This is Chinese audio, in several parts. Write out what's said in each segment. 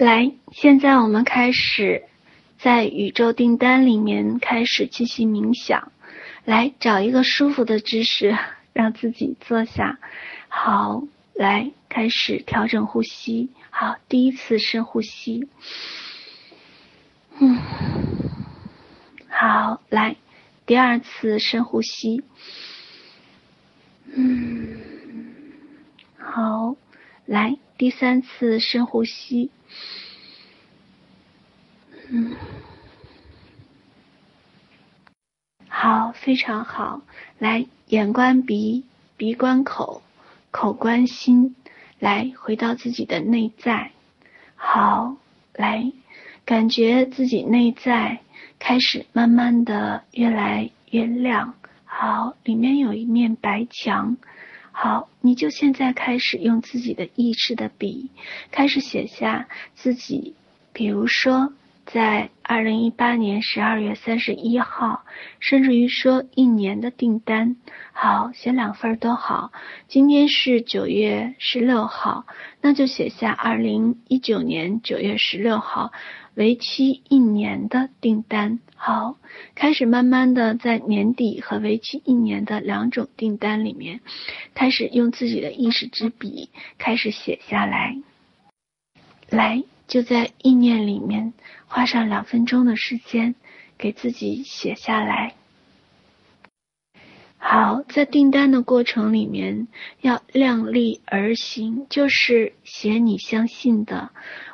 来，现在我们开始在宇宙订单里面开始进行冥想。来，找一个舒服的姿势，让自己坐下。好，来，开始调整呼吸。好，第一次深呼吸。嗯，好，来，第二次深呼吸。嗯，好，来，第三次深呼吸。嗯，好，非常好。来，眼观鼻，鼻观口，口观心，来，回到自己的内在。好，来，感觉自己内在开始慢慢的越来越亮。好，里面有一面白墙。好，你就现在开始用自己的意识的笔，开始写下自己，比如说。在二零一八年十二月三十一号，甚至于说一年的订单，好，写两份都好。今天是九月十六号，那就写下二零一九年九月十六号，为期一年的订单。好，开始慢慢的在年底和为期一年的两种订单里面，开始用自己的意识之笔开始写下来，来。就在意念里面花上两分钟的时间，给自己写下来。好，在订单的过程里面要量力而行，就是写你相信的，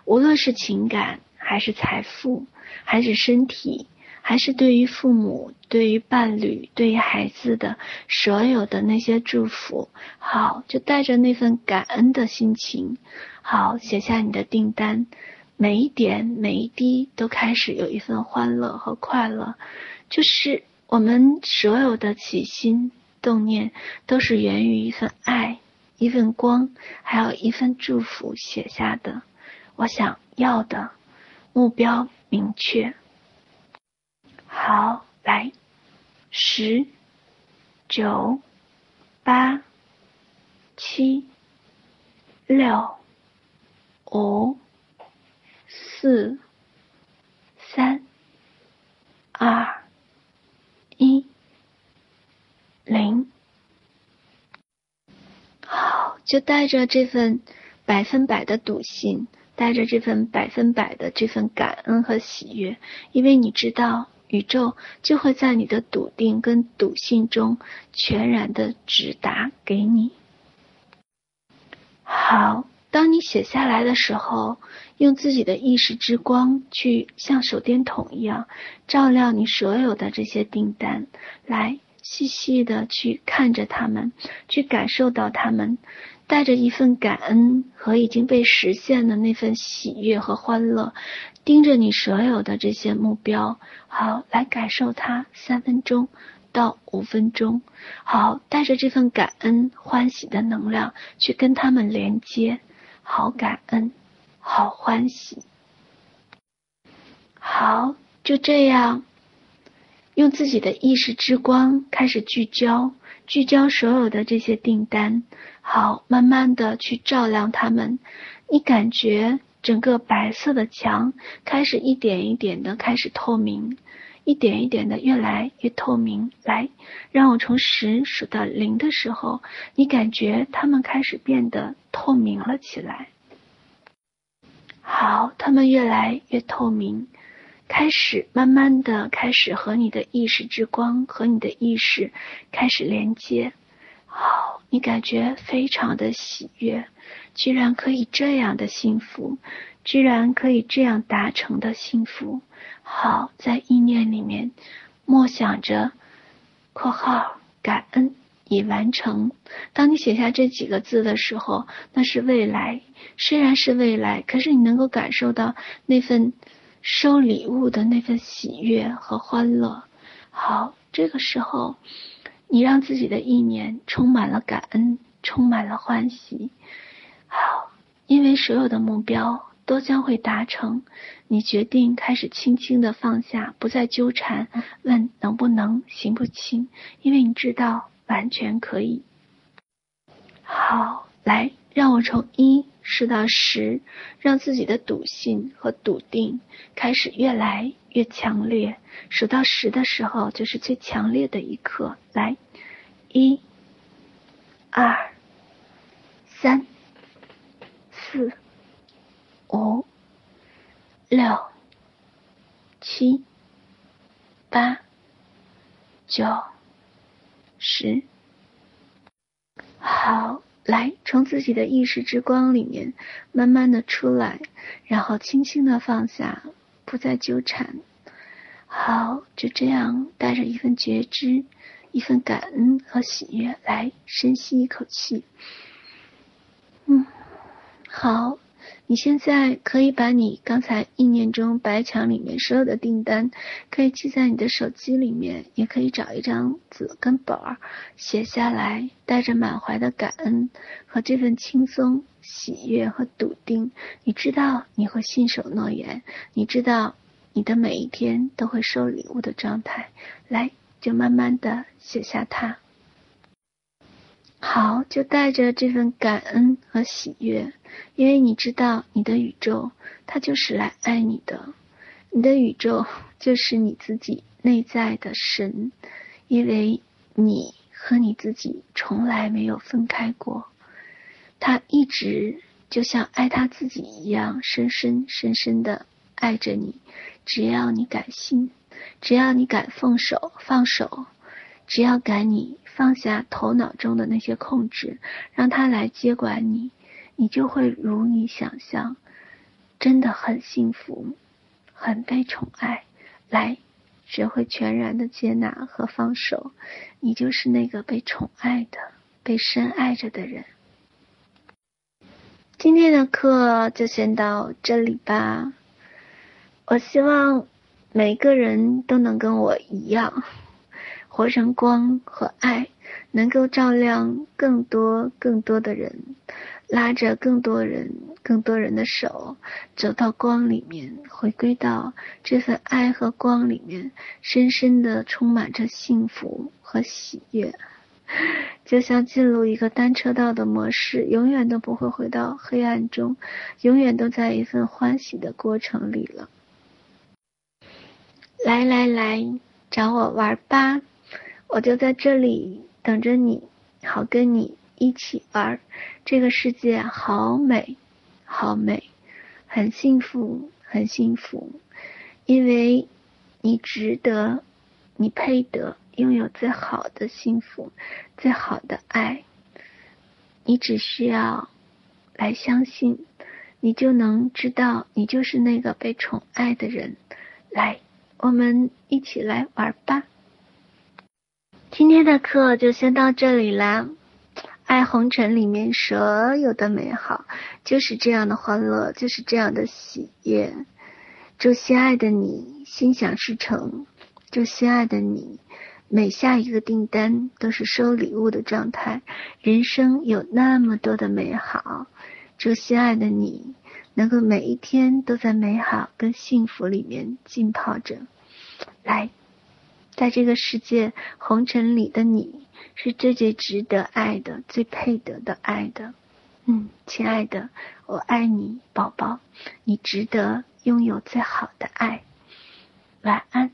无论是情感，还是财富，还是身体，还是对于父母、对于伴侣、对于孩子的所有的那些祝福。好，就带着那份感恩的心情。好，写下你的订单，每一点每一滴都开始有一份欢乐和快乐，就是我们所有的起心动念都是源于一份爱、一份光，还有一份祝福写下的。我想要的目标明确。好，来，十、九、八、七、六。五、四、三、二、一、零。好，就带着这份百分百的笃信，带着这份百分百的这份感恩和喜悦，因为你知道，宇宙就会在你的笃定跟笃信中全然的直达给你。好。当你写下来的时候，用自己的意识之光去像手电筒一样照亮你所有的这些订单，来细细的去看着他们，去感受到他们，带着一份感恩和已经被实现的那份喜悦和欢乐，盯着你所有的这些目标，好，来感受它三分钟到五分钟，好，带着这份感恩欢喜的能量去跟他们连接。好感恩，好欢喜，好，就这样，用自己的意识之光开始聚焦，聚焦所有的这些订单，好，慢慢的去照亮他们。你感觉整个白色的墙开始一点一点的开始透明，一点一点的越来越透明。来，让我从十数到零的时候，你感觉他们开始变得。透明了起来，好，他们越来越透明，开始慢慢的开始和你的意识之光和你的意识开始连接，你感觉非常的喜悦，居然可以这样的幸福，居然可以这样达成的幸福，好，在意念里面默想着（括号感恩）。已完成。当你写下这几个字的时候，那是未来。虽然是未来，可是你能够感受到那份收礼物的那份喜悦和欢乐。好，这个时候，你让自己的一年充满了感恩，充满了欢喜。好，因为所有的目标都将会达成，你决定开始轻轻的放下，不再纠缠，问能不能，行不行？因为你知道。完全可以。好，来让我从一数到十，让自己的笃信和笃定开始越来越强烈。数到十的时候，就是最强烈的一刻。来，一、二、三、四、五、六、七、八、九、十。好。来，从自己的意识之光里面慢慢的出来，然后轻轻的放下，不再纠缠。好，就这样带着一份觉知、一份感恩和喜悦，来深吸一口气。嗯，好。你现在可以把你刚才意念中白墙里面所有的订单，可以记在你的手机里面，也可以找一张纸跟本儿写下来，带着满怀的感恩和这份轻松、喜悦和笃定。你知道你会信守诺言，你知道你的每一天都会收礼物的状态。来，就慢慢的写下它。好，就带着这份感恩和喜悦，因为你知道你的宇宙，它就是来爱你的，你的宇宙就是你自己内在的神，因为你和你自己从来没有分开过，他一直就像爱他自己一样，深深深深的爱着你，只要你敢信，只要你敢放手放手。只要敢你放下头脑中的那些控制，让他来接管你，你就会如你想象，真的很幸福，很被宠爱。来，学会全然的接纳和放手，你就是那个被宠爱的、被深爱着的人。今天的课就先到这里吧。我希望每个人都能跟我一样。活成光和爱，能够照亮更多更多的人，拉着更多人更多人的手，走到光里面，回归到这份爱和光里面，深深的充满着幸福和喜悦，就像进入一个单车道的模式，永远都不会回到黑暗中，永远都在一份欢喜的过程里了。来来来，找我玩吧！我就在这里等着你，好跟你一起玩。这个世界好美，好美，很幸福，很幸福，因为你值得，你配得拥有最好的幸福，最好的爱。你只需要来相信，你就能知道，你就是那个被宠爱的人。来，我们一起来玩吧。今天的课就先到这里啦。爱红尘里面所有的美好，就是这样的欢乐，就是这样的喜悦。祝心爱的你心想事成，祝心爱的你每下一个订单都是收礼物的状态，人生有那么多的美好。祝心爱的你能够每一天都在美好跟幸福里面浸泡着。来。在这个世界红尘里的你，是最最值得爱的，最配得的爱的。嗯，亲爱的，我爱你，宝宝，你值得拥有最好的爱。晚安。